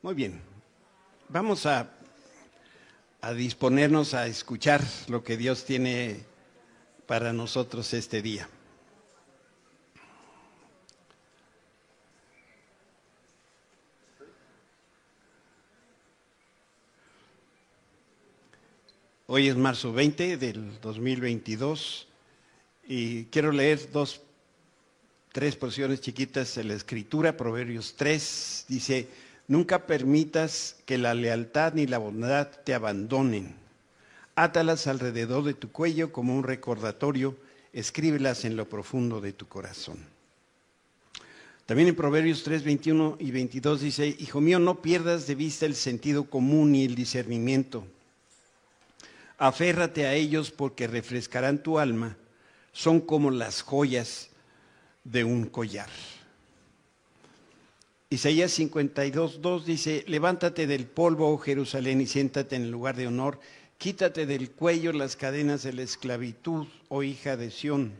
Muy bien. Vamos a, disponernos a escuchar lo que Dios tiene para nosotros este día. Hoy es marzo 20 del 2022 y quiero leer dos, tres porciones chiquitas de la escritura. Proverbios 3 dice, nunca permitas que la lealtad ni la bondad te abandonen. Átalas alrededor de tu cuello como un recordatorio, escríbelas en lo profundo de tu corazón. También en Proverbios 3, 21 y 22 dice, Hijo mío, no pierdas de vista el sentido común y el discernimiento Aférrate a ellos porque refrescarán tu alma. Son como las joyas de un collar. Isaías 52, 2 dice, levántate del polvo, oh Jerusalén, y siéntate en el lugar de honor. Quítate del cuello las cadenas de la esclavitud, oh hija de Sión.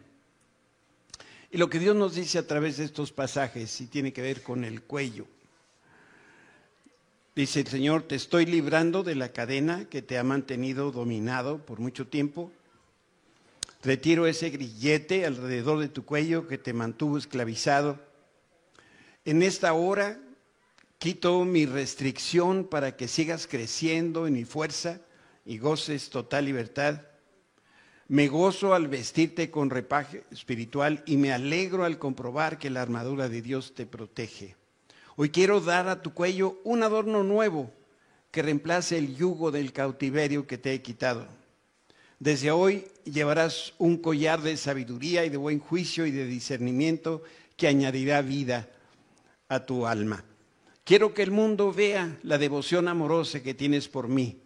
Y lo que Dios nos dice a través de estos pasajes, y tiene que ver con el cuello, Dice el Señor, te estoy librando de la cadena que te ha mantenido dominado por mucho tiempo. Retiro ese grillete alrededor de tu cuello que te mantuvo esclavizado. En esta hora quito mi restricción para que sigas creciendo en mi fuerza y goces total libertad. Me gozo al vestirte con repaje espiritual y me alegro al comprobar que la armadura de Dios te protege. Hoy quiero dar a tu cuello un adorno nuevo que reemplace el yugo del cautiverio que te he quitado. Desde hoy llevarás un collar de sabiduría y de buen juicio y de discernimiento que añadirá vida a tu alma. Quiero que el mundo vea la devoción amorosa que tienes por mí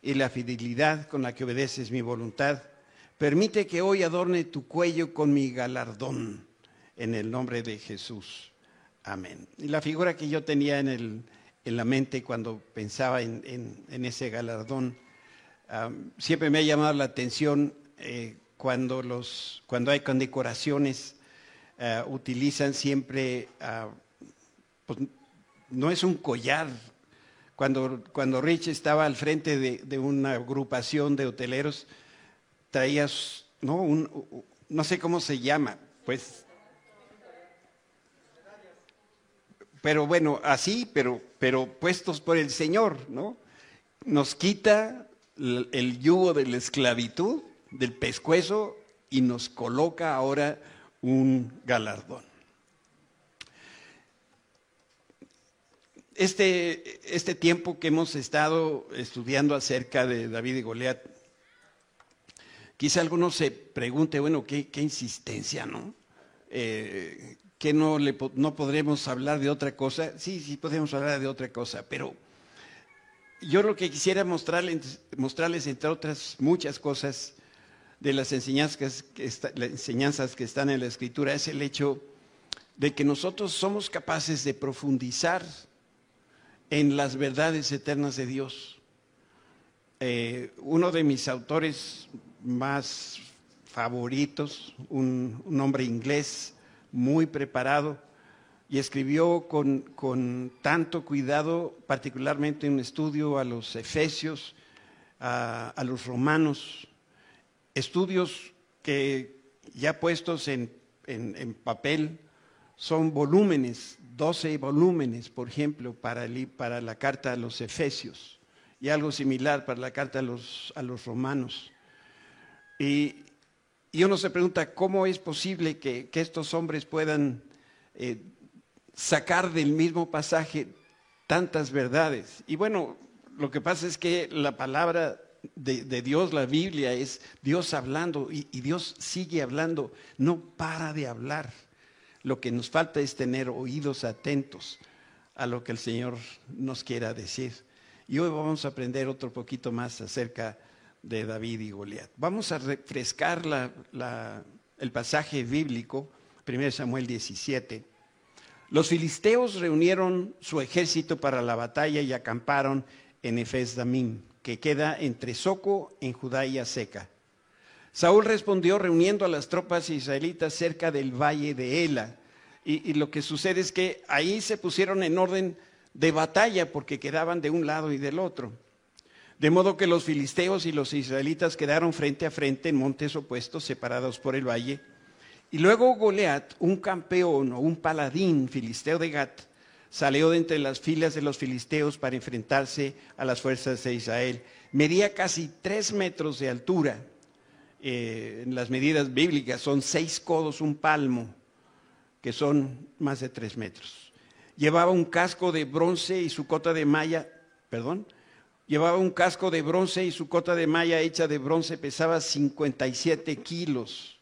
y la fidelidad con la que obedeces mi voluntad. Permite que hoy adorne tu cuello con mi galardón en el nombre de Jesús. Amén. Y la figura que yo tenía en, el, en la mente cuando pensaba en, en, ese galardón, siempre me ha llamado la atención eh, cuando, los, cuando hay condecoraciones, uh, utilizan siempre, uh, pues, no es un collar. Cuando, cuando Rich estaba al frente de, de una agrupación de hoteleros, traías, ¿no? Un, no sé cómo se llama, pues pero bueno, así, pero, pero puestos por el Señor, ¿no? Nos quita el yugo de la esclavitud, del pescuezo, y nos coloca ahora un galardón. Este, este tiempo que hemos estado estudiando acerca de David y Goliat, quizá alguno se pregunte, bueno, qué, qué insistencia, ¿no? Eh, que no, le, no podremos hablar de otra cosa. Sí, sí podemos hablar de otra cosa, pero yo lo que quisiera mostrarles, mostrarles entre otras muchas cosas, de las enseñanzas que, las enseñanzas que están en la escritura, es el hecho de que nosotros somos capaces de profundizar en las verdades eternas de Dios. Eh, uno de mis autores más favoritos, un, hombre inglés, muy preparado y escribió con, tanto cuidado, particularmente un estudio a los efesios, a, los romanos, estudios que ya puestos en, papel son volúmenes, 12 volúmenes, por ejemplo, para, para, la carta a los efesios y algo similar para la carta a los, a los romanos. Y, uno se pregunta, ¿cómo es posible que, estos hombres puedan eh, sacar del mismo pasaje tantas verdades? Y bueno, lo que pasa es que la palabra de, Dios, la Biblia, es Dios hablando y Dios sigue hablando, no para de hablar. Lo que nos falta es tener oídos atentos a lo que el Señor nos quiera decir. Y hoy vamos a aprender otro poquito más acerca de David y Goliat. Vamos a refrescar el pasaje bíblico, 1 Samuel 17. Los filisteos reunieron su ejército para la batalla y acamparon en Efes que queda entre Soco, en Judá y Aseca. Saúl respondió reuniendo a las tropas israelitas cerca del valle de Ela. Y, lo que sucede es que ahí se pusieron en orden de batalla porque quedaban de un lado y del otro. De modo que los filisteos y los israelitas quedaron frente a frente en montes opuestos, separados por el valle. Y luego Goliat, un campeón o un paladín filisteo de Gat, salió de entre las filas de los filisteos para enfrentarse a las fuerzas de Israel. Medía casi tres metros de altura. Eh, en las medidas bíblicas son seis codos, un palmo, que son más de tres metros. Llevaba un casco de bronce y su cota de malla, perdón, Llevaba un casco de bronce y su cota de malla hecha de bronce pesaba 57 kilos.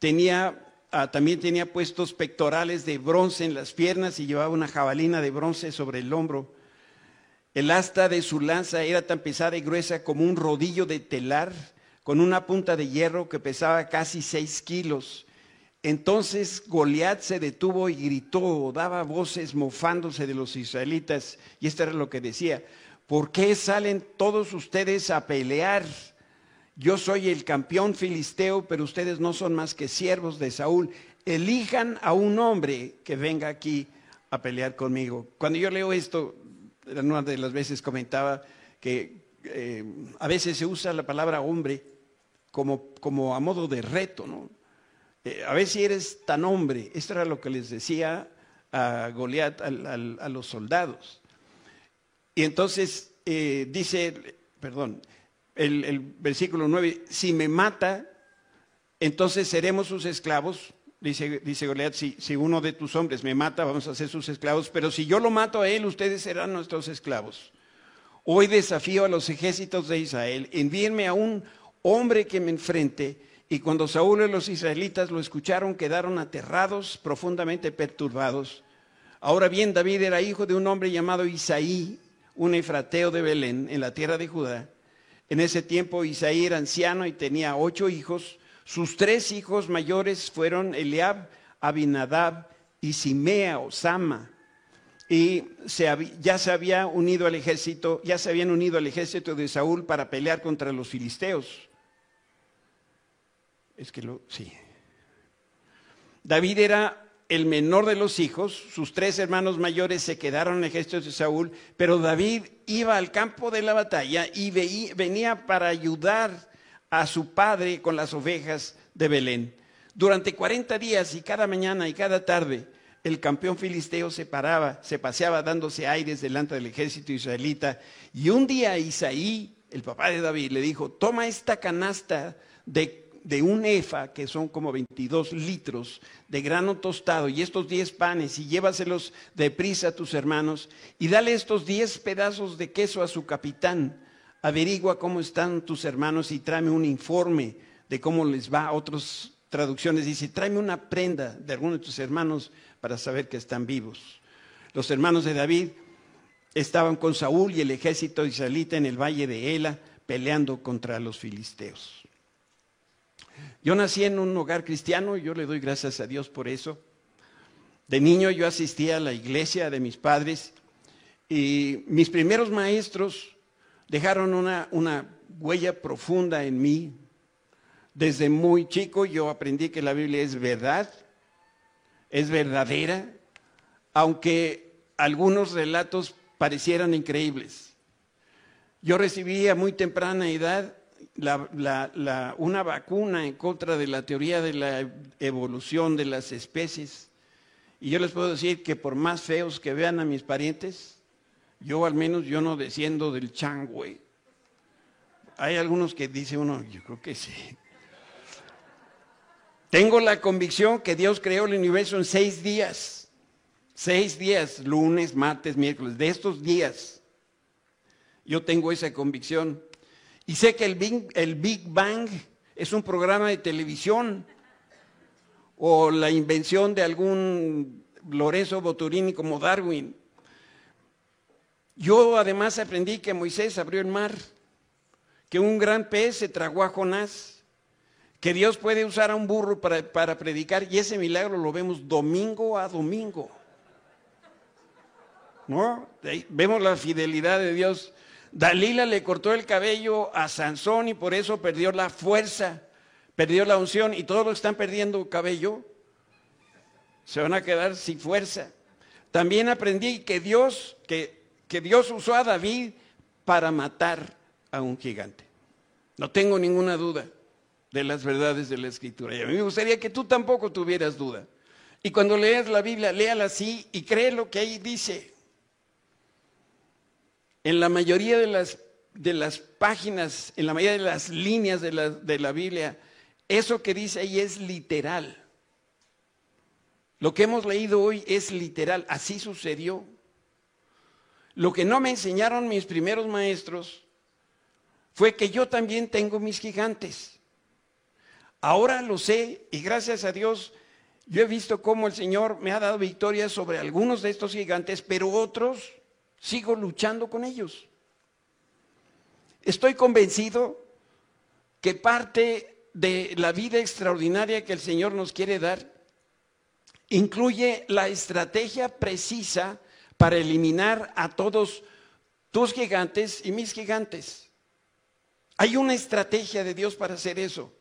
Tenía, ah, también tenía puestos pectorales de bronce en las piernas y llevaba una jabalina de bronce sobre el hombro. El asta de su lanza era tan pesada y gruesa como un rodillo de telar, con una punta de hierro que pesaba casi seis kilos. Entonces Goliat se detuvo y gritó, daba voces mofándose de los israelitas, y esto era lo que decía, ¿Por qué salen todos ustedes a pelear? Yo soy el campeón filisteo, pero ustedes no son más que siervos de Saúl. Elijan a un hombre que venga aquí a pelear conmigo. Cuando yo leo esto, una de las veces comentaba que eh, a veces se usa la palabra hombre como, como a modo de reto, ¿no? Eh, a ver si eres tan hombre. Esto era lo que les decía a Goliat, a los soldados. Y entonces eh, dice, perdón, el, versículo 9, si me mata, entonces seremos sus esclavos. Dice, dice Goliat, si, si uno de tus hombres me mata, vamos a ser sus esclavos, pero si yo lo mato a él, ustedes serán nuestros esclavos. Hoy desafío a los ejércitos de Israel, envíenme a un hombre que me enfrente. Y cuando Saúl y los israelitas lo escucharon, quedaron aterrados, profundamente perturbados. Ahora bien, David era hijo de un hombre llamado Isaí, un efrateo de Belén, en la tierra de Judá. En ese tiempo Isaí era anciano y tenía ocho hijos. Sus tres hijos mayores fueron Eliab, Abinadab y Simea o Sama. Y ya se había unido al ejército, ya se habían unido al ejército de Saúl para pelear contra los filisteos. Es que lo, sí. David era el menor de los hijos, sus tres hermanos mayores se quedaron en el ejército de Saúl, pero David iba al campo de la batalla y venía para ayudar a su padre con las ovejas de Belén. Durante 40 días y cada mañana y cada tarde, el campeón filisteo se paraba, se paseaba dándose aires delante del ejército israelita. Y un día Isaí, el papá de David, le dijo, toma esta canasta de de un efa, que son como 22 litros de grano tostado, y estos 10 panes, y llévaselos deprisa a tus hermanos, y dale estos 10 pedazos de queso a su capitán. Averigua cómo están tus hermanos y tráeme un informe de cómo les va. Otras traducciones dice, tráeme una prenda de alguno de tus hermanos para saber que están vivos. Los hermanos de David estaban con Saúl y el ejército israelita en el valle de Ela peleando contra los filisteos. Yo nací en un hogar cristiano y yo le doy gracias a Dios por eso. De niño yo asistía a la iglesia de mis padres y mis primeros maestros dejaron una, una huella profunda en mí. Desde muy chico yo aprendí que la Biblia es verdad, es verdadera, aunque algunos relatos parecieran increíbles. Yo recibí a muy temprana edad una vacuna en contra de la teoría de la evolución de las especies. Y yo les puedo decir que por más feos que vean a mis parientes, yo al menos yo no desciendo del changüe. Hay algunos que dice uno, yo creo que sí. Tengo la convicción que Dios creó el universo en seis días. Seis días, lunes, martes, miércoles. De estos días, yo tengo esa convicción. Y sé que el Big, Bang es un programa de televisión o la invención de algún Lorenzo Boturini como Darwin. Yo además aprendí que Moisés abrió el mar, que un gran pez se tragó a Jonás, que Dios puede usar a un burro para, para predicar y ese milagro lo vemos domingo a domingo. ¿No? Vemos la fidelidad de Dios Dalila le cortó el cabello a Sansón y por eso perdió la fuerza, perdió la unción y todos los que están perdiendo cabello se van a quedar sin fuerza. también aprendí que Dios, que, que Dios usó a David para matar a un gigante. No tengo ninguna duda de las verdades de la escritura. Y a mí me gustaría que tú tampoco tuvieras duda. Y cuando leas la Biblia, léala así y cree lo que ahí dice. En la mayoría de las, de las páginas, en la mayoría de las líneas de la, de la Biblia, eso que dice ahí es literal. Lo que hemos leído hoy es literal, así sucedió. Lo que no me enseñaron mis primeros maestros fue que yo también tengo mis gigantes. Ahora lo sé y gracias a Dios yo he visto cómo el Señor me ha dado victoria sobre algunos de estos gigantes, pero otros sigo luchando con ellos. Estoy convencido que parte de la vida extraordinaria que el Señor nos quiere dar incluye la estrategia precisa para eliminar a todos tus gigantes y mis gigantes. Hay una estrategia de Dios para hacer eso.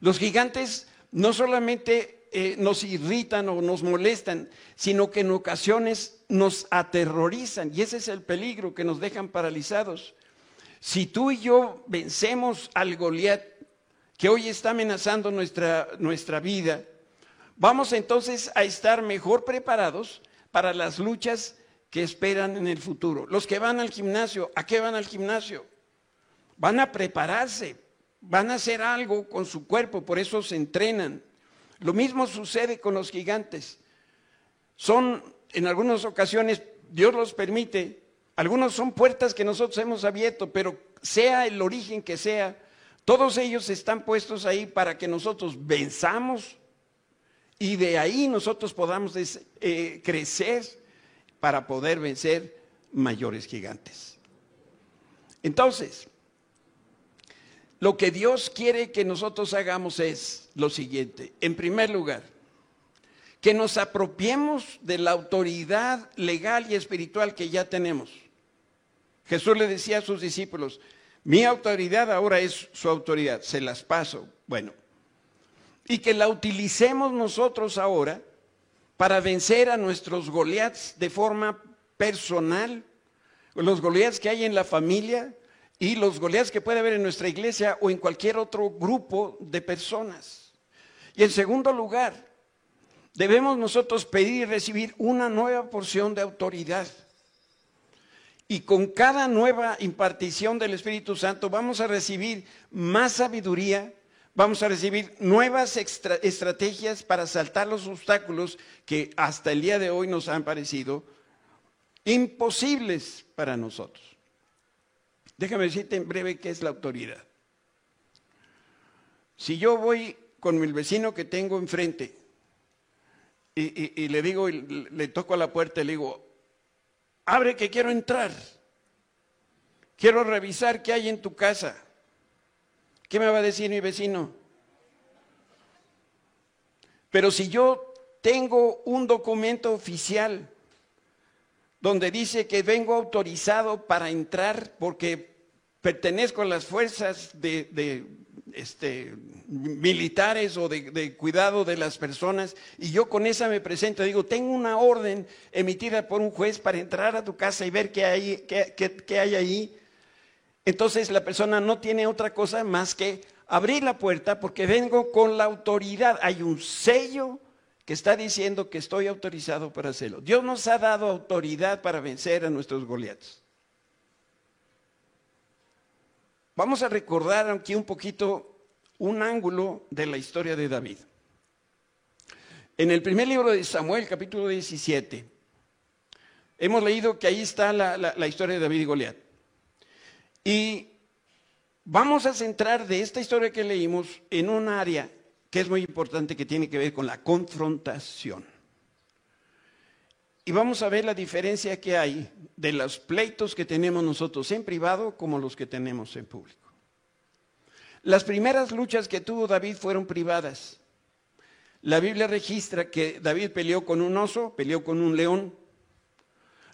Los gigantes no solamente eh, nos irritan o nos molestan, sino que en ocasiones nos aterrorizan y ese es el peligro que nos dejan paralizados. Si tú y yo vencemos al Goliat que hoy está amenazando nuestra, nuestra vida, vamos entonces a estar mejor preparados para las luchas que esperan en el futuro. Los que van al gimnasio, ¿a qué van al gimnasio? Van a prepararse, van a hacer algo con su cuerpo, por eso se entrenan. Lo mismo sucede con los gigantes. Son, en algunas ocasiones, Dios los permite, algunos son puertas que nosotros hemos abierto, pero sea el origen que sea, todos ellos están puestos ahí para que nosotros venzamos y de ahí nosotros podamos eh, crecer para poder vencer mayores gigantes. Entonces, lo que Dios quiere que nosotros hagamos es lo siguiente. En primer lugar, que nos apropiemos de la autoridad legal y espiritual que ya tenemos. Jesús le decía a sus discípulos, mi autoridad ahora es su autoridad, se las paso. Bueno, y que la utilicemos nosotros ahora para vencer a nuestros Goliaths de forma personal, los Goliaths que hay en la familia y los Goliaths que puede haber en nuestra iglesia o en cualquier otro grupo de personas. Y en segundo lugar, debemos nosotros pedir y recibir una nueva porción de autoridad. Y con cada nueva impartición del Espíritu Santo vamos a recibir más sabiduría, vamos a recibir nuevas estrategias para saltar los obstáculos que hasta el día de hoy nos han parecido imposibles para nosotros. Déjame decirte en breve qué es la autoridad. Si yo voy con el vecino que tengo enfrente y, le digo, le toco a la puerta y le digo, abre que quiero entrar, quiero revisar qué hay en tu casa. ¿Qué me va a decir mi vecino? Pero si yo tengo un documento oficial donde dice que vengo autorizado para entrar porque pertenezco a las fuerzas de, este, militares o de, cuidado de las personas y yo con esa me presento, digo, tengo una orden emitida por un juez para entrar a tu casa y ver qué hay, qué hay ahí entonces la persona no tiene otra cosa más que abrir la puerta porque vengo con la autoridad. Hay un sello que está diciendo que estoy autorizado para hacerlo. Dios nos ha dado autoridad para vencer a nuestros Goliaths. Vamos a recordar aquí un poquito un ángulo de la historia de David. En el primer libro de Samuel, capítulo 17, hemos leído que ahí está la, la historia de David y Goliat. Y vamos a centrar de esta historia que leímos en un área que es muy importante que tiene que ver con la confrontación. Y vamos a ver la diferencia que hay de los pleitos que tenemos nosotros en privado como los que tenemos en público. Las primeras luchas que tuvo David fueron privadas. La Biblia registra que David peleó con un oso, peleó con un león,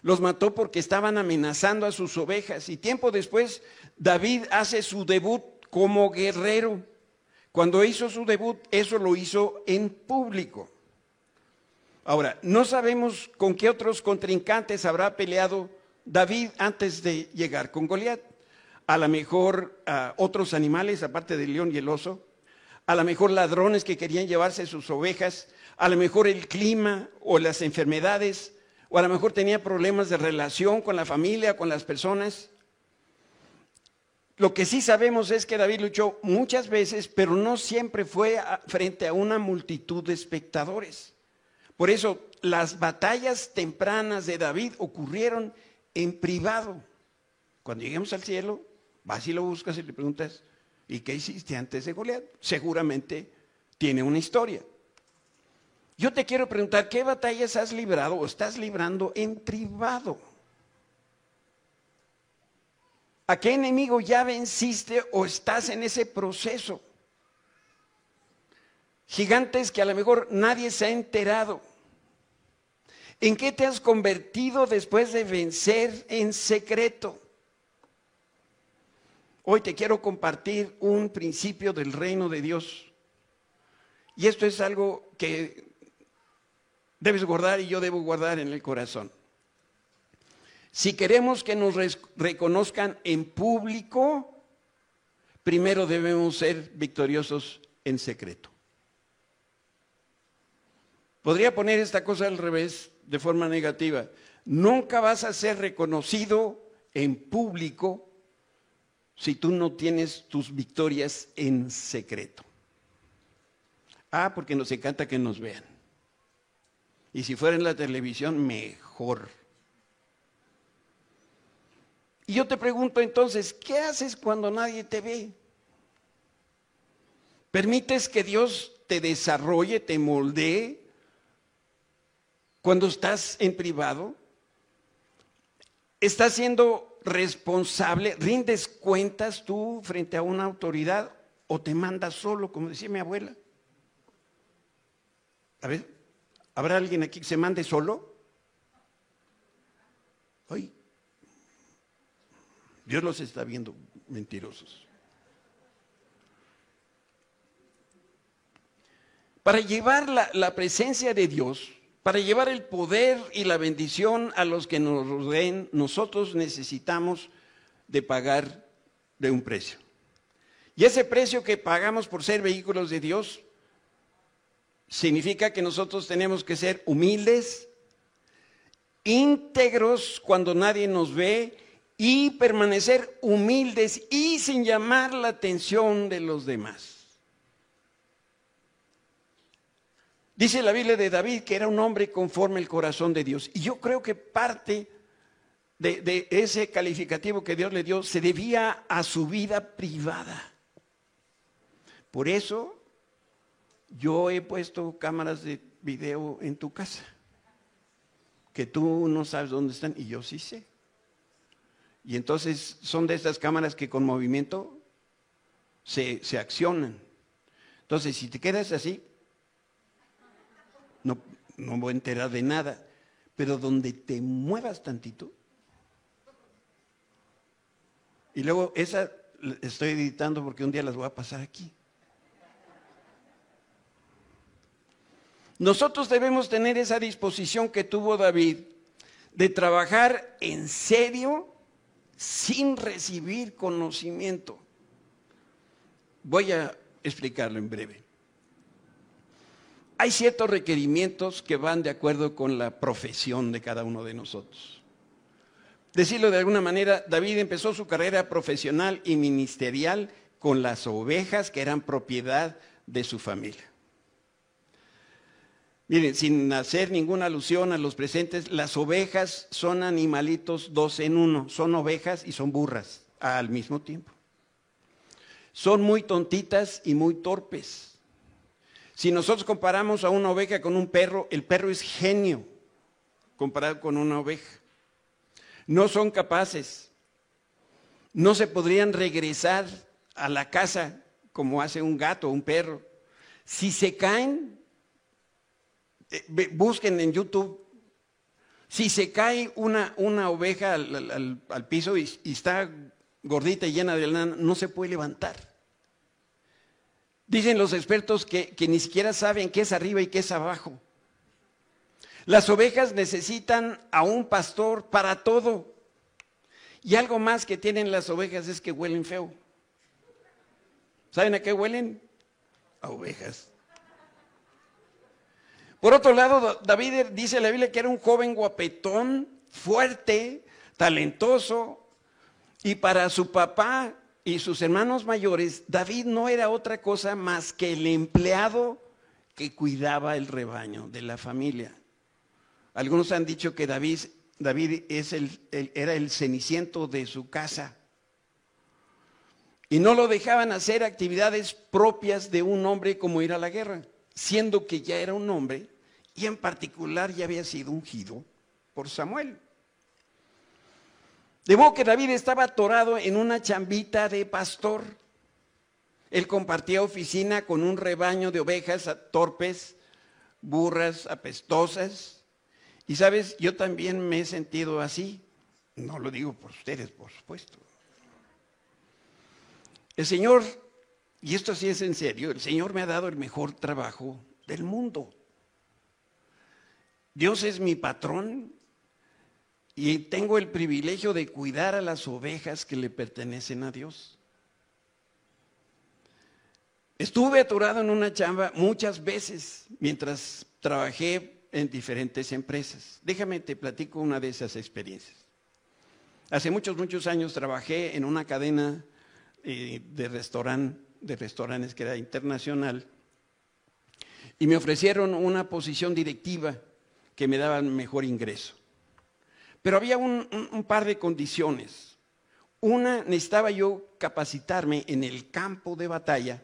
los mató porque estaban amenazando a sus ovejas. Y tiempo después, David hace su debut como guerrero. Cuando hizo su debut, eso lo hizo en público. Ahora, no sabemos con qué otros contrincantes habrá peleado David antes de llegar con Goliat. A lo mejor otros animales, aparte del león y el oso. A lo mejor ladrones que querían llevarse sus ovejas. A lo mejor el clima o las enfermedades. O a lo mejor tenía problemas de relación con la familia, con las personas. Lo que sí sabemos es que David luchó muchas veces, pero no siempre fue frente a una multitud de espectadores. Por eso las batallas tempranas de David ocurrieron en privado. Cuando lleguemos al cielo, vas y lo buscas y le preguntas, ¿y qué hiciste antes de Goliat? Seguramente tiene una historia. Yo te quiero preguntar, ¿qué batallas has librado o estás librando en privado? ¿A qué enemigo ya venciste o estás en ese proceso? Gigantes que a lo mejor nadie se ha enterado. ¿En qué te has convertido después de vencer en secreto? Hoy te quiero compartir un principio del reino de Dios. Y esto es algo que debes guardar y yo debo guardar en el corazón. Si queremos que nos reconozcan en público, primero debemos ser victoriosos en secreto. Podría poner esta cosa al revés de forma negativa. Nunca vas a ser reconocido en público si tú no tienes tus victorias en secreto. Ah, porque nos encanta que nos vean. Y si fuera en la televisión, mejor. Y yo te pregunto entonces, ¿qué haces cuando nadie te ve? ¿Permites que Dios te desarrolle, te moldee cuando estás en privado? ¿Estás siendo responsable? ¿Rindes cuentas tú frente a una autoridad o te mandas solo, como decía mi abuela? A ver, ¿habrá alguien aquí que se mande solo? Ay, Dios los está viendo mentirosos. Para llevar la, la presencia de Dios, para llevar el poder y la bendición a los que nos rodeen, nosotros necesitamos de pagar de un precio. Y ese precio que pagamos por ser vehículos de Dios significa que nosotros tenemos que ser humildes, íntegros cuando nadie nos ve y permanecer humildes y sin llamar la atención de los demás. Dice la Biblia de David que era un hombre conforme el corazón de Dios. Y yo creo que parte de, ese calificativo que Dios le dio se debía a su vida privada. Por eso yo he puesto cámaras de video en tu casa, que tú no sabes dónde están y yo sí sé. Y entonces son de estas cámaras que con movimiento se, accionan. Entonces, si te quedas así, no, no voy a enterar de nada. Pero donde te muevas tantito, y luego esa estoy editando porque un día las voy a pasar aquí. Nosotros debemos tener esa disposición que tuvo David de trabajar en serio sin recibir conocimiento. Voy a explicarlo en breve. Hay ciertos requerimientos que van de acuerdo con la profesión de cada uno de nosotros. Decirlo de alguna manera, David empezó su carrera profesional y ministerial con las ovejas que eran propiedad de su familia. Miren, sin hacer ninguna alusión a los presentes, las ovejas son animalitos dos en uno, son ovejas y son burras al mismo tiempo. Son muy tontitas y muy torpes. Si nosotros comparamos a una oveja con un perro, el perro es genio comparado con una oveja. No son capaces. No se podrían regresar a la casa como hace un gato o un perro. Si se caen, eh, busquen en YouTube, si se cae una, una oveja al, piso y, está gordita y llena de lana, no se puede levantar. Dicen los expertos que, que ni siquiera saben qué es arriba y qué es abajo. Las ovejas necesitan a un pastor para todo. Y algo más que tienen las ovejas es que huelen feo. ¿Saben a qué huelen? A ovejas. Por otro lado, David dice en la Biblia que era un joven guapetón, fuerte, talentoso, y para su papá y sus hermanos mayores, David no era otra cosa más que el empleado que cuidaba el rebaño de la familia. Algunos han dicho que David, David es el, era el ceniciento de su casa. Y no lo dejaban hacer actividades propias de un hombre como ir a la guerra, siendo que ya era un hombre y en particular ya había sido ungido por Samuel. De modo que David estaba atorado en una chambita de pastor. Él compartía oficina con un rebaño de ovejas torpes, burras, apestosas. Y sabes, yo también me he sentido así. No lo digo por ustedes, por supuesto. El Señor, y esto sí es en serio, el Señor me ha dado el mejor trabajo del mundo. Dios es mi patrón y tengo el privilegio de cuidar a las ovejas que le pertenecen a Dios. Estuve aturado en una chamba muchas veces mientras trabajé en diferentes empresas. Déjame te platico una de esas experiencias. Hace muchos, muchos años trabajé en una cadena eh, de, de restaurantes que era internacional y me ofrecieron una posición directiva que me daba mejor ingreso. Pero había un, un par de condiciones. Una, necesitaba yo capacitarme en el campo de batalla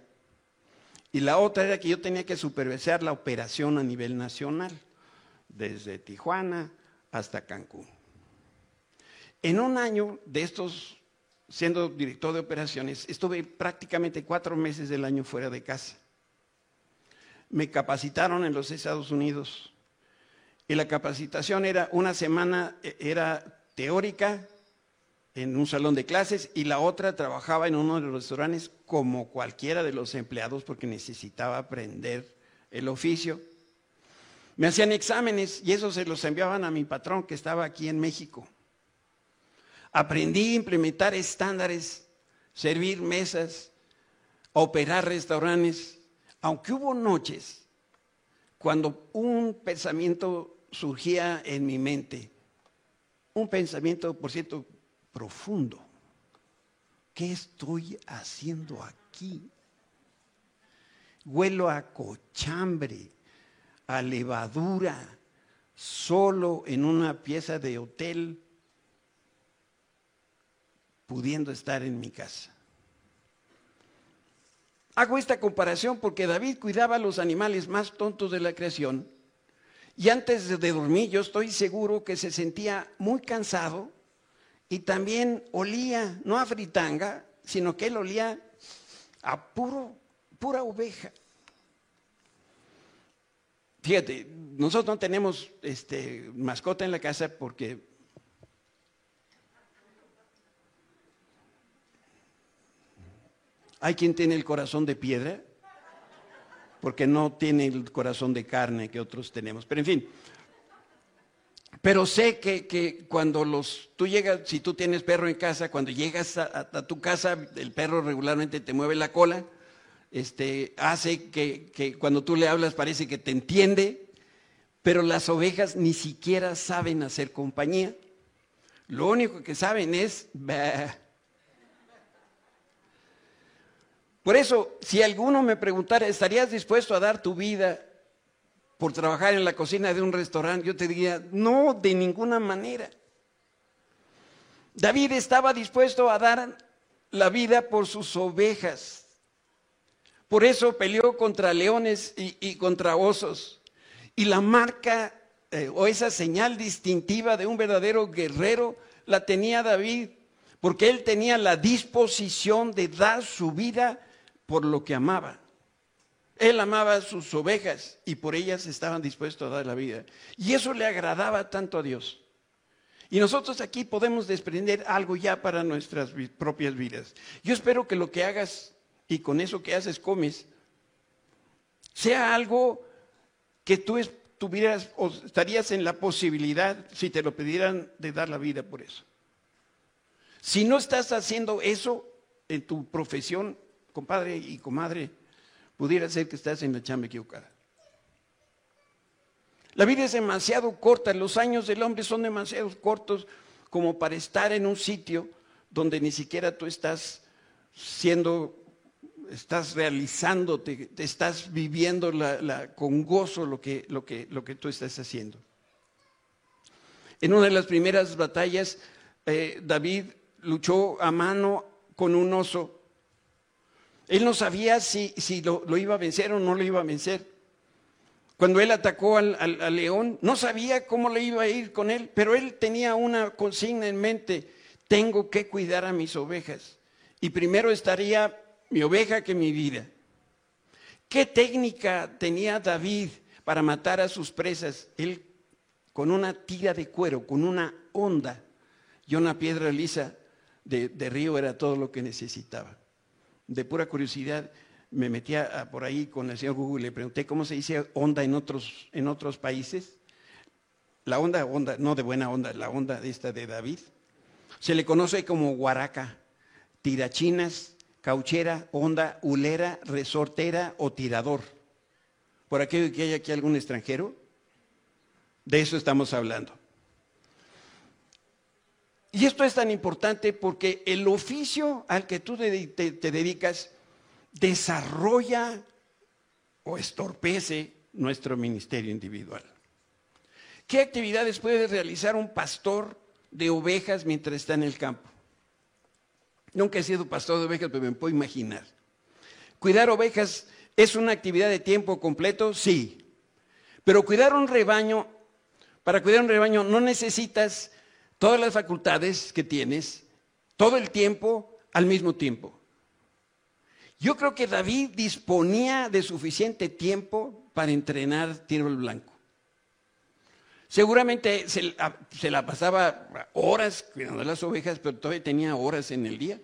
y la otra era que yo tenía que supervisar la operación a nivel nacional, desde Tijuana hasta Cancún. En un año de estos siendo director de operaciones, estuve prácticamente cuatro meses del año fuera de casa. Me capacitaron en los Estados Unidos y la capacitación era una semana, e, era teórica en un salón de clases y la otra trabajaba en uno de los restaurantes como cualquiera de los empleados porque necesitaba aprender el oficio. Me hacían exámenes y eso se los enviaban a mi patrón que estaba aquí en México. Aprendí a implementar estándares, servir mesas, operar restaurantes, aunque hubo noches cuando un pensamiento surgía en mi mente, un pensamiento, por cierto, profundo. ¿Qué estoy haciendo aquí? Huelo a cochambre, a levadura, solo en una pieza de hotel pudiendo estar en mi casa. Hago esta comparación porque David cuidaba a los animales más tontos de la creación y antes de dormir yo estoy seguro que se sentía muy cansado y también olía, no a fritanga, sino que él olía a puro, pura oveja. Fíjate, nosotros no tenemos este, mascota en la casa porque Hay quien tiene el corazón de piedra, porque no tiene el corazón de carne que otros tenemos. Pero en fin, pero sé que, cuando los, tú llegas, si tú tienes perro en casa, cuando llegas a, tu casa, el perro regularmente te mueve la cola, este, hace que, que, cuando tú le hablas parece que te entiende, pero las ovejas ni siquiera saben hacer compañía. Lo único que saben es... Por eso, si alguno me preguntara, ¿estarías dispuesto a dar tu vida por trabajar en la cocina de un restaurante? Yo te diría, no, de ninguna manera. David estaba dispuesto a dar la vida por sus ovejas. Por eso peleó contra leones y, contra osos. Y la marca eh, o esa señal distintiva de un verdadero guerrero la tenía David, porque él tenía la disposición de dar su vida por lo que amaba. Él amaba sus ovejas y por ellas estaban dispuestos a dar la vida. Y eso le agradaba tanto a Dios. Y nosotros aquí podemos desprender algo ya para nuestras propias vidas. Yo espero que lo que hagas y con eso que haces comes, sea algo que tú, tuvieras o estarías en la posibilidad, si te lo pidieran, de dar la vida por eso. Si no estás haciendo eso en tu profesión, compadre y comadre, pudiera ser que estás en la chamba equivocada. La vida es demasiado corta, los años del hombre son demasiado cortos como para estar en un sitio donde ni siquiera tú estás siendo, estás realizándote, te estás viviendo con gozo lo que, lo, que, lo que tú estás haciendo. En una de las primeras batallas, eh, David luchó a mano con un oso. Él no sabía si, si lo, iba a vencer o no lo iba a vencer. Cuando él atacó al, al, león, no sabía cómo le iba a ir con él, pero él tenía una consigna en mente, tengo que cuidar a mis ovejas. Y primero estaría mi oveja que mi vida. ¿Qué técnica tenía David para matar a sus presas? Él con una tira de cuero, con una onda y una piedra lisa, de, río era todo lo que necesitaba. De pura curiosidad, me metí por ahí con el señor Google y le pregunté cómo se dice onda en otros, en otros países. La onda, onda, no de buena onda, la onda esta de David. Se le conoce como guaraca, tirachinas, cauchera, onda, ulera, resortera o tirador. Por aquello que hay aquí algún extranjero, de eso estamos hablando. Y esto es tan importante porque el oficio al que tú te, dedicas desarrolla o estorpece nuestro ministerio individual. ¿Qué actividades puede realizar un pastor de ovejas mientras está en el campo? Nunca he sido pastor de ovejas, pero me puedo imaginar. ¿Cuidar ovejas es una actividad de tiempo completo? Sí. Pero cuidar un rebaño, para cuidar un rebaño no necesitas todas las facultades que tienes, todo el tiempo al mismo tiempo. Yo creo que David disponía de suficiente tiempo para entrenar tiro al blanco. Seguramente se, se, la pasaba horas cuidando las ovejas, pero todavía tenía horas en el día.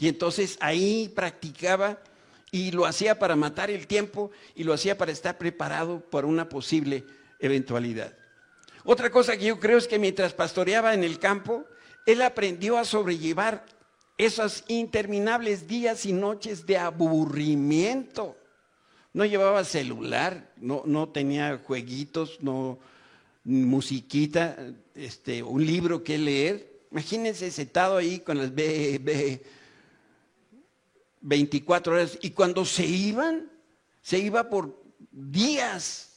Y entonces ahí practicaba y lo hacía para matar el tiempo y lo hacía para estar preparado para una posible eventualidad. Otra cosa que yo creo es que mientras pastoreaba en el campo, él aprendió a sobrellevar esos interminables días y noches de aburrimiento. No llevaba celular, no, no tenía jueguitos, no musiquita, este, un libro que leer. Imagínense sentado ahí con las B, 24 horas y cuando se iban, se iba por días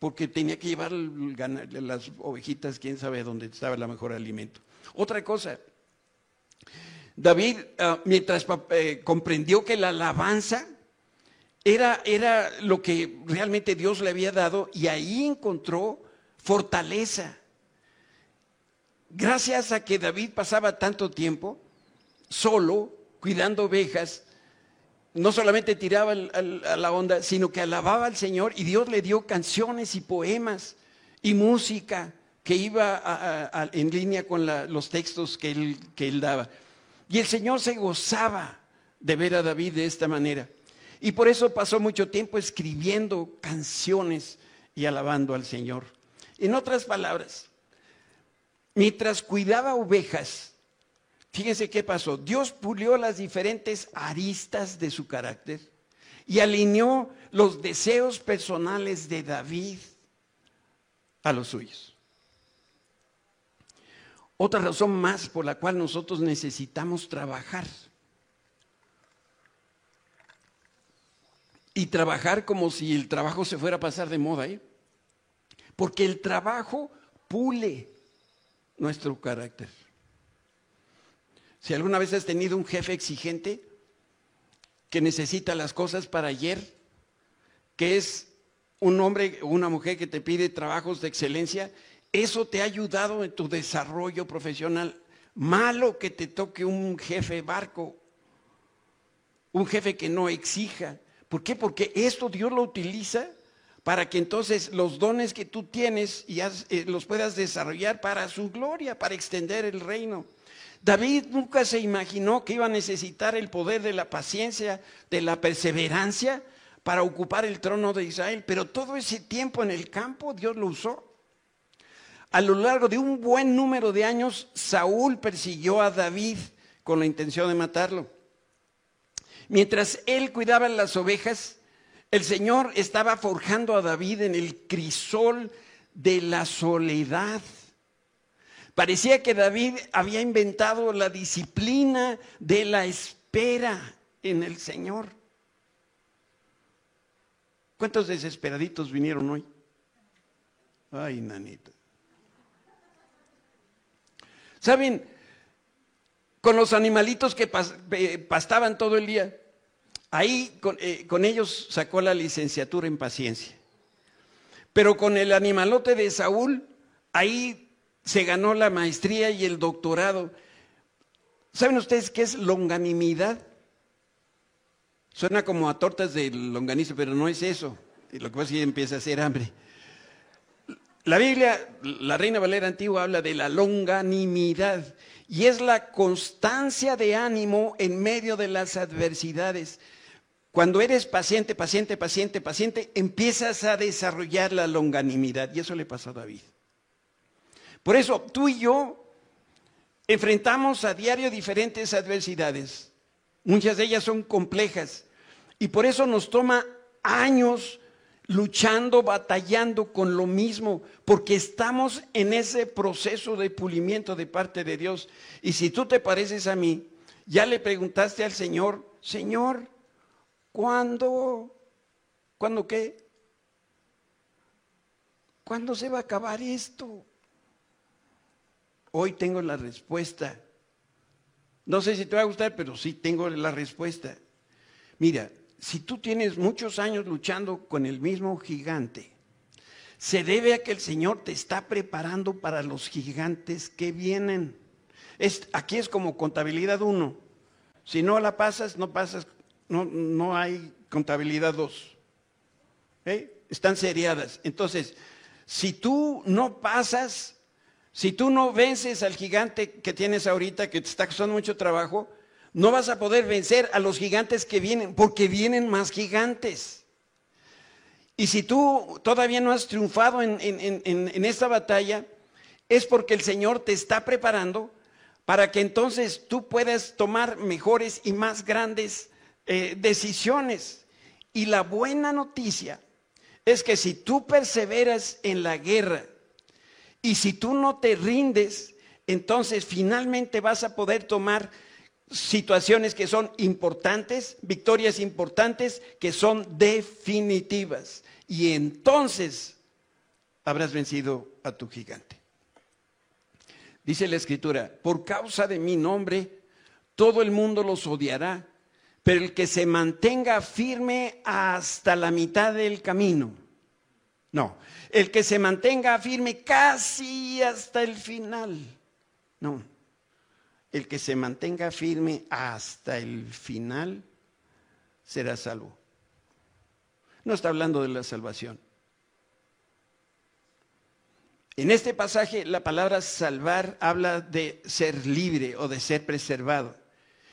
porque tenía que llevar las ovejitas, quién sabe dónde estaba el mejor alimento. Otra cosa, David, ah, mientras eh, comprendió que la alabanza era, era lo que realmente Dios le había dado y ahí encontró fortaleza. Gracias a que David pasaba tanto tiempo solo, cuidando ovejas, no solamente tiraba a la onda, sino que alababa al Señor y Dios le dio canciones y poemas y música que iba en línea con los textos que él, que él daba. Y el Señor se gozaba de ver a David de esta manera. Y por eso pasó mucho tiempo escribiendo canciones y alabando al Señor. En otras palabras, mientras cuidaba ovejas, Fíjense qué pasó. Dios pulió las diferentes aristas de su carácter y alineó los deseos personales de David a los suyos. Otra razón más por la cual nosotros necesitamos trabajar. Y trabajar como si el trabajo se fuera a pasar de moda. ¿eh? Porque el trabajo pule nuestro carácter. Si alguna vez has tenido un jefe exigente que necesita las cosas para ayer, que es un hombre o una mujer que te pide trabajos de excelencia, eso te ha ayudado en tu desarrollo profesional. Malo que te toque un jefe barco, un jefe que no exija. ¿Por qué? Porque esto Dios lo utiliza para que entonces los dones que tú tienes y eh, los puedas desarrollar para su gloria, para extender el reino. David nunca se imaginó que iba a necesitar el poder de la paciencia, de la perseverancia, para ocupar el trono de Israel, pero todo ese tiempo en el campo Dios lo usó. A lo largo de un buen número de años, Saúl persiguió a David con la intención de matarlo. Mientras él cuidaba las ovejas, el Señor estaba forjando a David en el crisol de la soledad. Parecía que David había inventado la disciplina de la espera en el Señor. ¿Cuántos desesperaditos vinieron hoy? Ay, nanita. ¿Saben? Con los animalitos que pastaban todo el día, ahí con, eh, con ellos sacó la licenciatura en paciencia. Pero con el animalote de Saúl, ahí se ganó la maestría y el doctorado. ¿Saben ustedes qué es longanimidad? Suena como a tortas de longaniza, pero no es eso. Lo que pasa es que empieza a hacer hambre. La Biblia, la Reina Valera Antigua habla de la longanimidad y es la constancia de ánimo en medio de las adversidades. Cuando eres paciente, paciente, paciente, paciente, empiezas a desarrollar la longanimidad y eso le pasó a David. Por eso tú y yo enfrentamos a diario diferentes adversidades. Muchas de ellas son complejas y por eso nos toma años luchando, batallando con lo mismo, porque estamos en ese proceso de pulimiento de parte de Dios. Y si tú te pareces a mí, ya le preguntaste al Señor, Señor, ¿cuándo? ¿Cuándo qué? ¿Cuándo se va a acabar esto? Hoy tengo la respuesta. No sé si te va a gustar, pero sí tengo la respuesta. Mira, si tú tienes muchos años luchando con el mismo gigante, se debe a que el Señor te está preparando para los gigantes que vienen. Es, aquí es como contabilidad uno. Si no la pasas, no pasas, no, no hay contabilidad dos. ¿Eh? Están seriadas. Entonces, si tú no pasas, si tú no vences al gigante que tienes ahorita, que te está costando mucho trabajo, no vas a poder vencer a los gigantes que vienen, porque vienen más gigantes. Y si tú todavía no has triunfado en, esta batalla, es porque el Señor te está preparando para que entonces tú puedas tomar mejores y más grandes eh, decisiones. Y la buena noticia es que si tú perseveras en la guerra y si tú no te rindes, entonces finalmente vas a poder tomar situaciones que son importantes, victorias importantes que son definitivas. Y entonces habrás vencido a tu gigante. Dice la escritura, por causa de mi nombre, todo el mundo los odiará, pero el que se mantenga firme hasta la mitad del camino. No, el que se mantenga firme casi hasta el final. No, el que se mantenga firme hasta el final será salvo. No está hablando de la salvación. En este pasaje la palabra salvar habla de ser libre o de ser preservado.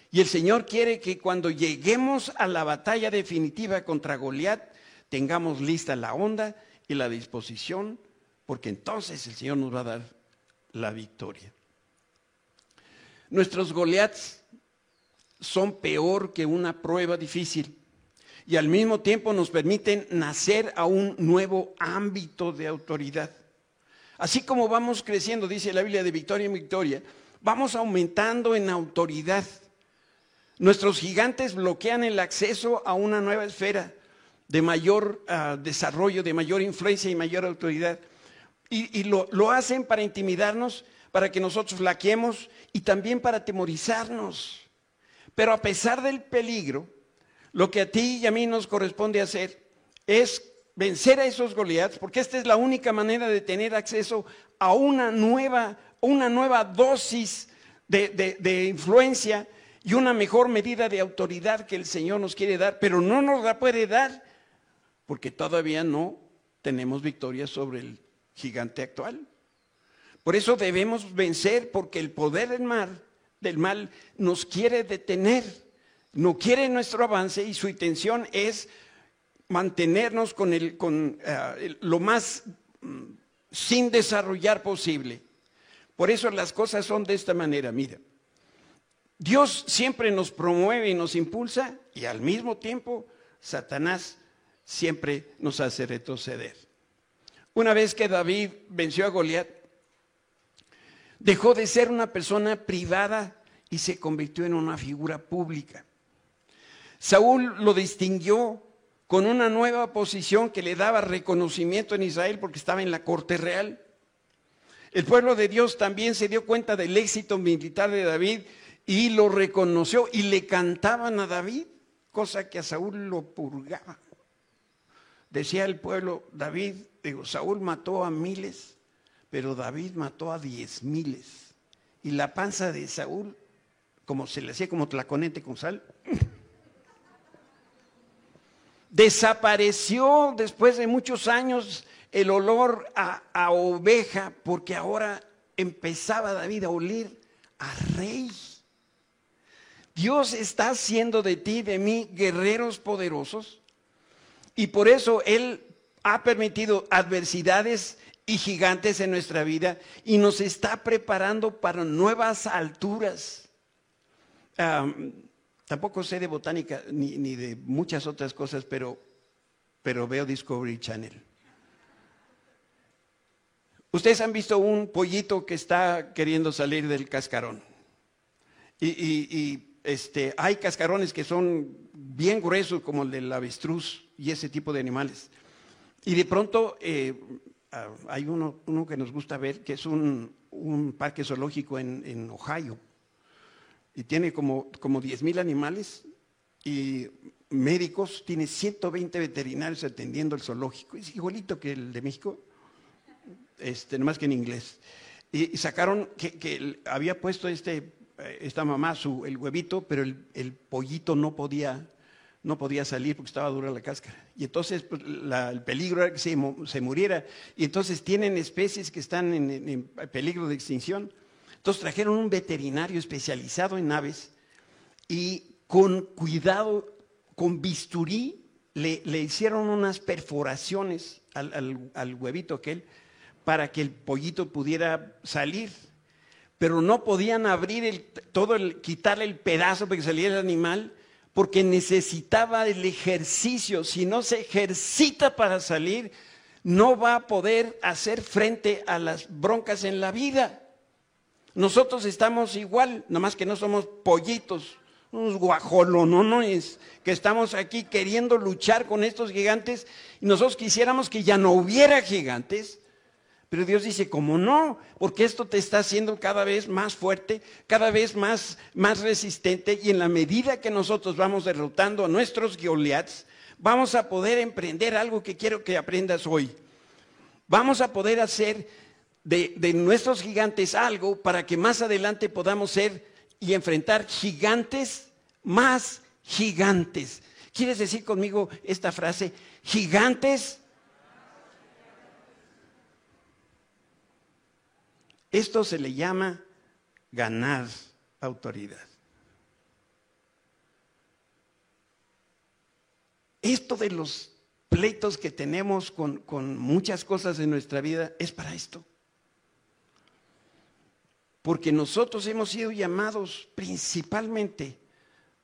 Y el Señor quiere que cuando lleguemos a la batalla definitiva contra Goliat, tengamos lista la onda y la disposición, porque entonces el Señor nos va a dar la victoria. Nuestros Goliaths son peor que una prueba difícil y al mismo tiempo nos permiten nacer a un nuevo ámbito de autoridad. Así como vamos creciendo, dice la Biblia de victoria en victoria, vamos aumentando en autoridad. Nuestros gigantes bloquean el acceso a una nueva esfera de mayor ah, desarrollo, de mayor influencia y mayor autoridad. Y, lo, lo hacen para intimidarnos para que nosotros flaqueemos y también para atemorizarnos. Pero a pesar del peligro, lo que a ti y a mí nos corresponde hacer es vencer a esos Goliaths, porque esta es la única manera de tener acceso a una nueva, una nueva dosis de, de influencia y una mejor medida de autoridad que el Señor nos quiere dar, pero no nos la puede dar porque todavía no tenemos victoria sobre el gigante actual. Por eso debemos vencer porque el poder del mal, del mal nos quiere detener, no quiere nuestro avance y su intención es mantenernos con, el, con eh, lo más mm, sin desarrollar posible. Por eso las cosas son de esta manera, mira. Dios siempre nos promueve y nos impulsa y al mismo tiempo Satanás siempre nos hace retroceder. Una vez que David venció a Goliat, dejó de ser una persona privada y se convirtió en una figura pública. Saúl lo distinguió con una nueva posición que le daba reconocimiento en Israel porque estaba en la corte real. El pueblo de Dios también se dio cuenta del éxito militar de David y lo reconoció y le cantaban a David, cosa que a Saúl lo purgaba. Decía el pueblo, David, digo, Saúl mató a miles, pero David mató a diez miles. Y la panza de Saúl, como se le hacía como tlaconete con sal, desapareció después de muchos años el olor a, oveja, porque ahora empezaba David a oler a rey. Dios está haciendo de ti, de mí, guerreros poderosos. Y por eso Él ha permitido adversidades y gigantes en nuestra vida y nos está preparando para nuevas alturas. tampoco sé de botánica ni, de muchas otras cosas, pero, pero veo Discovery Channel. Ustedes han visto un pollito que está queriendo salir del cascarón. Y, este, hay cascarones que son bien gruesos, como el del avestruz y ese tipo de animales. Y de pronto eh, hay uno, que nos gusta ver, que es un, parque zoológico en, Ohio. Y tiene como, como 10 mil animales y médicos, tiene 120 veterinarios atendiendo el zoológico. Es igualito que el de México este, más que en inglés. Y, sacaron que, había puesto este, eh, esta mamá su, el huevito, pero el, pollito no podía, no podía salir porque estaba dura la cáscara. Y entonces pues, el peligro era que se, muriera. Y entonces tienen especies que están en, peligro de extinción. Entonces trajeron un veterinario especializado en aves y con cuidado, con bisturí, le, hicieron unas perforaciones al, al, al huevito aquel para que el pollito pudiera salir. Pero no podían abrir todo, el, quitarle el pedazo para que saliera el animal, porque necesitaba el ejercicio. Si no se ejercita para salir, no va a poder hacer frente a las broncas en la vida. Nosotros estamos igual, nomás que no somos pollitos, unos guajolonones, que estamos aquí queriendo luchar con estos gigantes y nosotros quisiéramos que ya no hubiera gigantes, pero Dios dice, como no, porque esto te está haciendo cada vez más fuerte, cada vez más, más resistente, y en la medida que nosotros vamos derrotando a nuestros Goliaths, vamos a poder emprender algo que quiero que aprendas hoy. Vamos a poder hacer de, de nuestros gigantes algo para que más adelante podamos ser y enfrentar gigantes más gigantes. ¿Quieres decir conmigo esta frase? Gigantes Esto se le llama ganar autoridad. Esto de los pleitos que tenemos con, muchas cosas en nuestra vida es para esto. Porque nosotros hemos sido llamados principalmente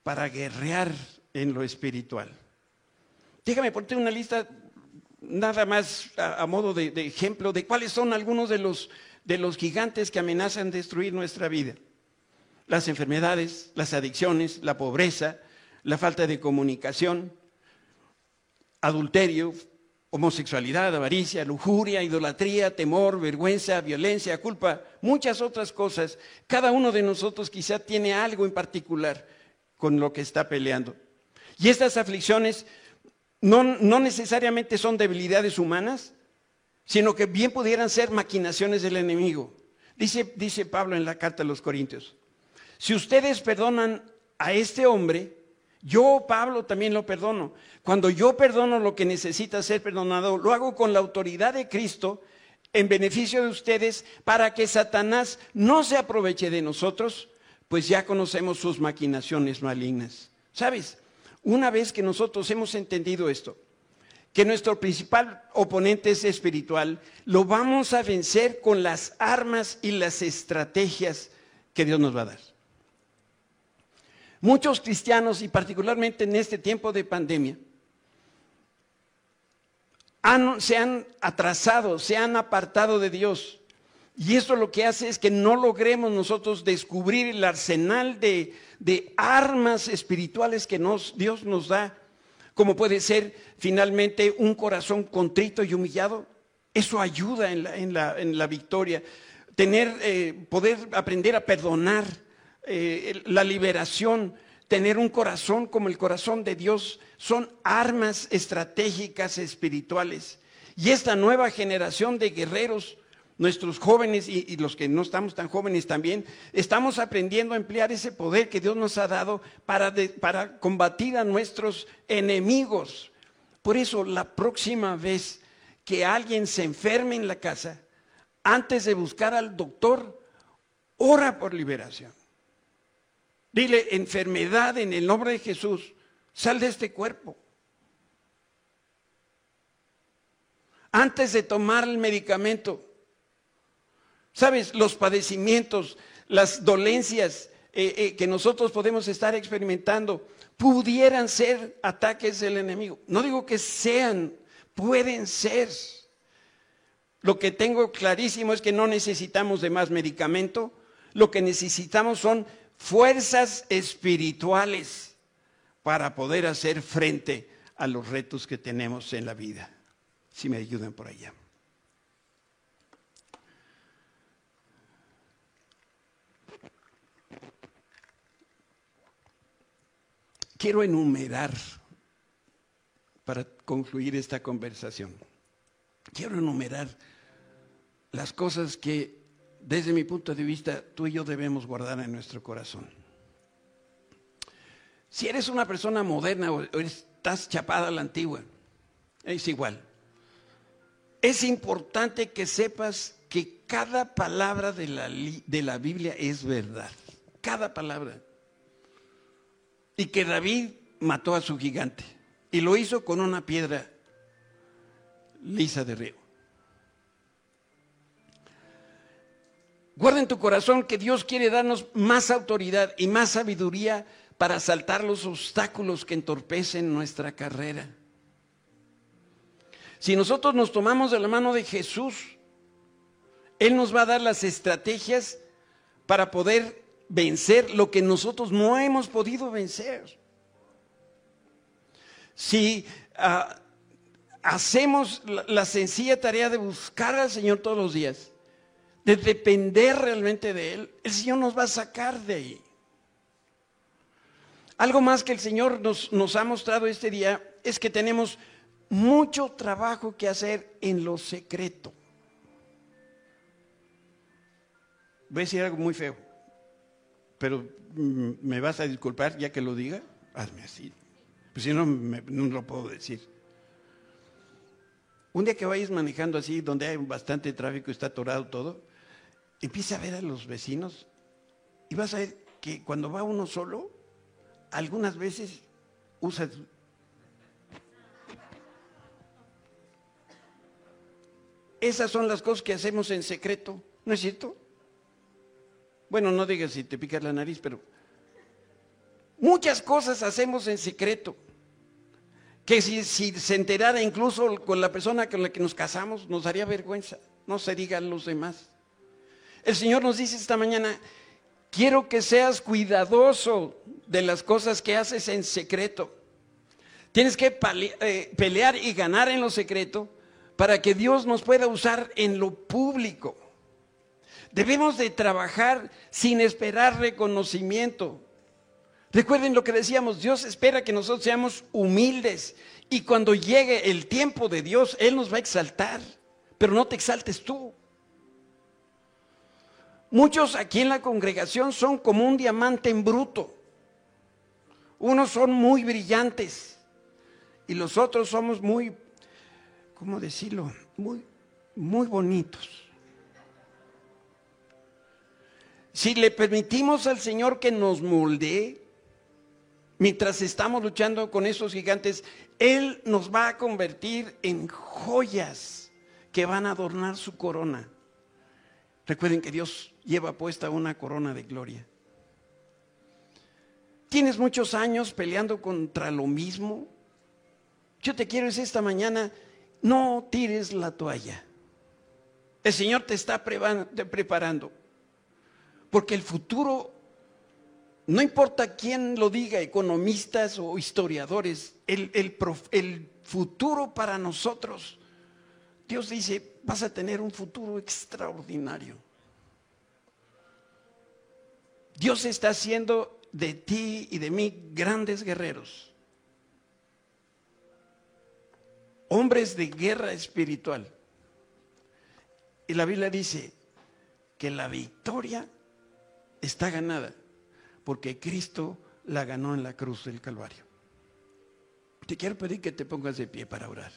para guerrear en lo espiritual. Déjame ponerte una lista nada más a, modo de ejemplo de cuáles son algunos de los de los gigantes que amenazan destruir nuestra vida. Las enfermedades, las adicciones, la pobreza, la falta de comunicación, adulterio, homosexualidad, avaricia, lujuria, idolatría, temor, vergüenza, violencia, culpa, muchas otras cosas. Cada uno de nosotros quizá tiene algo en particular con lo que está peleando. Y estas aflicciones no, no necesariamente son debilidades humanas, sino que bien pudieran ser maquinaciones del enemigo. Dice, dice Pablo en la carta a los Corintios, si ustedes perdonan a este hombre, yo, Pablo, también lo perdono. Cuando yo perdono lo que necesita ser perdonado, lo hago con la autoridad de Cristo en beneficio de ustedes para que Satanás no se aproveche de nosotros, pues ya conocemos sus maquinaciones malignas. ¿Sabes? Una vez que nosotros hemos entendido esto, que nuestro principal oponente es espiritual, lo vamos a vencer con las armas y las estrategias que Dios nos va a dar. Muchos cristianos, y particularmente en este tiempo de pandemia, se han atrasado, se han apartado de Dios. Y eso lo que hace es que no logremos nosotros descubrir el arsenal de, armas espirituales que Dios nos da, como puede ser finalmente un corazón contrito y humillado. Eso ayuda en la, victoria. Tener, eh, poder aprender a perdonar, eh, la liberación, tener un corazón como el corazón de Dios, son armas estratégicas espirituales. Y esta nueva generación de guerreros, nuestros jóvenes y, los que no estamos tan jóvenes también, estamos aprendiendo a emplear ese poder que Dios nos ha dado para, para combatir a nuestros enemigos. Por eso la próxima vez que alguien se enferme en la casa, antes de buscar al doctor, ora por liberación. Dile, enfermedad en el nombre de Jesús, sal de este cuerpo. Antes de tomar el medicamento, sabes, los padecimientos, las dolencias eh, eh, que nosotros podemos estar experimentando, pudieran ser ataques del enemigo. No digo que sean, pueden ser. Lo que tengo clarísimo es que no necesitamos de más medicamento, lo que necesitamos son fuerzas espirituales para poder hacer frente a los retos que tenemos en la vida. Si me ayudan por allá. Quiero enumerar, para concluir esta conversación, quiero enumerar las cosas que desde mi punto de vista, tú y yo debemos guardar en nuestro corazón. Si eres una persona moderna o estás chapada a la antigua, es igual. Es importante que sepas que cada palabra de la, de la Biblia es verdad. Cada palabra. Y que David mató a su gigante. Y lo hizo con una piedra lisa de río. Guarda en tu corazón que Dios quiere darnos más autoridad y más sabiduría para saltar los obstáculos que entorpecen nuestra carrera. Si nosotros nos tomamos de la mano de Jesús, Él nos va a dar las estrategias para poder vencer lo que nosotros no hemos podido vencer. Si ah, hacemos la sencilla tarea de buscar al Señor todos los días, de depender realmente de Él, el Señor nos va a sacar de ahí. Algo más que el Señor nos, nos ha mostrado este día es que tenemos mucho trabajo que hacer en lo secreto. Voy a decir algo muy feo, pero mm, me vas a disculpar ya que lo diga, hazme así. Pues si no, no lo puedo decir. Un día que vayas manejando así, donde hay bastante tráfico, y está atorado todo, empieza a ver a los vecinos y vas a ver que cuando va uno solo, algunas veces usa... Esas son las cosas que hacemos en secreto, ¿no es cierto? Bueno, no digas si te picas la nariz, pero muchas cosas hacemos en secreto. Que si, se enterara incluso con la persona con la que nos casamos, nos daría vergüenza. No se digan los demás. El Señor nos dice esta mañana, quiero que seas cuidadoso de las cosas que haces en secreto. Tienes que eh, pelear y ganar en lo secreto para que Dios nos pueda usar en lo público. Debemos de trabajar sin esperar reconocimiento. Recuerden lo que decíamos, Dios espera que nosotros seamos humildes y cuando llegue el tiempo de Dios, Él nos va a exaltar, pero no te exaltes tú. Muchos aquí en la congregación son como un diamante en bruto. Unos son muy brillantes y los otros somos muy, ¿cómo decirlo? Muy, muy bonitos. Si le permitimos al Señor que nos moldee, mientras estamos luchando con esos gigantes, Él nos va a convertir en joyas que van a adornar su corona. Recuerden que Dios lleva puesta una corona de gloria. Tienes muchos años peleando contra lo mismo. Yo te quiero decir esta mañana, no tires la toalla. El Señor te está preparando. Porque el futuro, no importa quién lo diga, economistas o historiadores, el, futuro para nosotros, Dios dice, vas a tener un futuro extraordinario. Dios está haciendo de ti y de mí grandes guerreros, hombres de guerra espiritual. Y la Biblia dice que la victoria está ganada porque Cristo la ganó en la cruz del Calvario. Te quiero pedir que te pongas de pie para orar.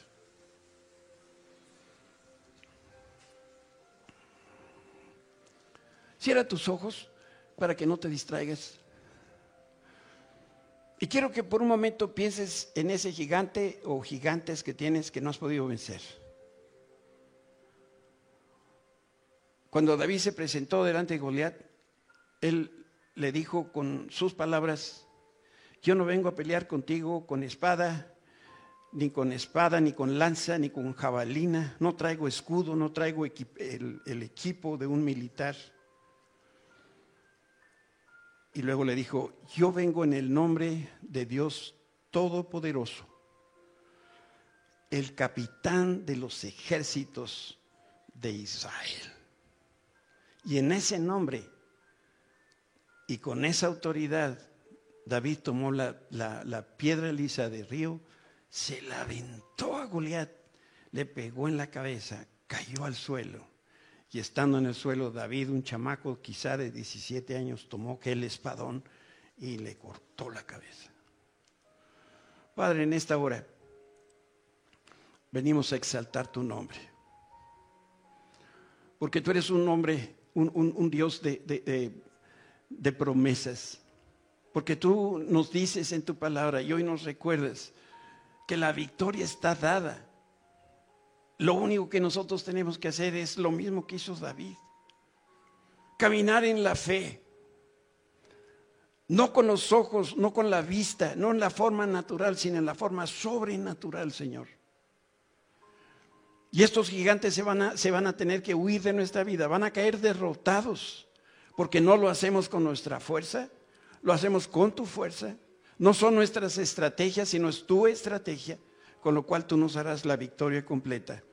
Cierra tus ojos para que no te distraigas. Y quiero que por un momento pienses en ese gigante o gigantes que tienes que no has podido vencer. Cuando David se presentó delante de Goliat, él le dijo con sus palabras, yo no vengo a pelear contigo con espada, ni con espada, ni con lanza, ni con jabalina, no traigo escudo, no traigo el, equipo de un militar. Y luego le dijo, yo vengo en el nombre de Dios Todopoderoso, el capitán de los ejércitos de Israel. Y en ese nombre y con esa autoridad, David tomó la, piedra lisa de río, se la aventó a Goliat, le pegó en la cabeza, cayó al suelo y estando en el suelo, David, un chamaco quizá de 17 años, tomó aquel espadón y le cortó la cabeza. Padre, en esta hora venimos a exaltar tu nombre. Porque tú eres un hombre, un, Dios de, de promesas. Porque tú nos dices en tu palabra y hoy nos recuerdas que la victoria está dada lo único que nosotros tenemos que hacer es lo mismo que hizo David. Caminar en la fe. No con los ojos, no con la vista, no en la forma natural, sino en la forma sobrenatural, Señor. Y estos gigantes se van, a, se van a tener que huir de nuestra vida, van a caer derrotados, porque no lo hacemos con nuestra fuerza, lo hacemos con tu fuerza. No son nuestras estrategias, sino es tu estrategia, con lo cual tú nos harás la victoria completa.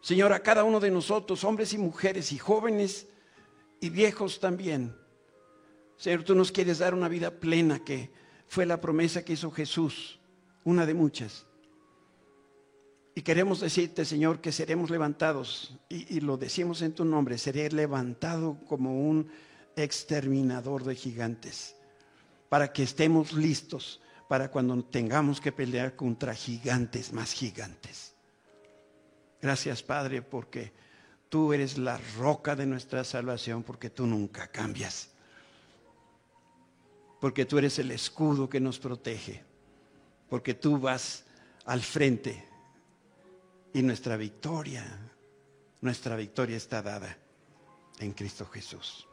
Señor, a cada uno de nosotros, hombres y mujeres y jóvenes y viejos también. Señor, tú nos quieres dar una vida plena que fue la promesa que hizo Jesús, una de muchas. Y queremos decirte, Señor, que seremos levantados, y, y, lo decimos en tu nombre, seré levantado como un exterminador de gigantes, para que estemos listos para cuando tengamos que pelear contra gigantes más gigantes. Gracias, Padre, porque tú eres la roca de nuestra salvación, porque tú nunca cambias. Porque tú eres el escudo que nos protege. Porque tú vas al frente. Y nuestra victoria, nuestra victoria está dada en Cristo Jesús.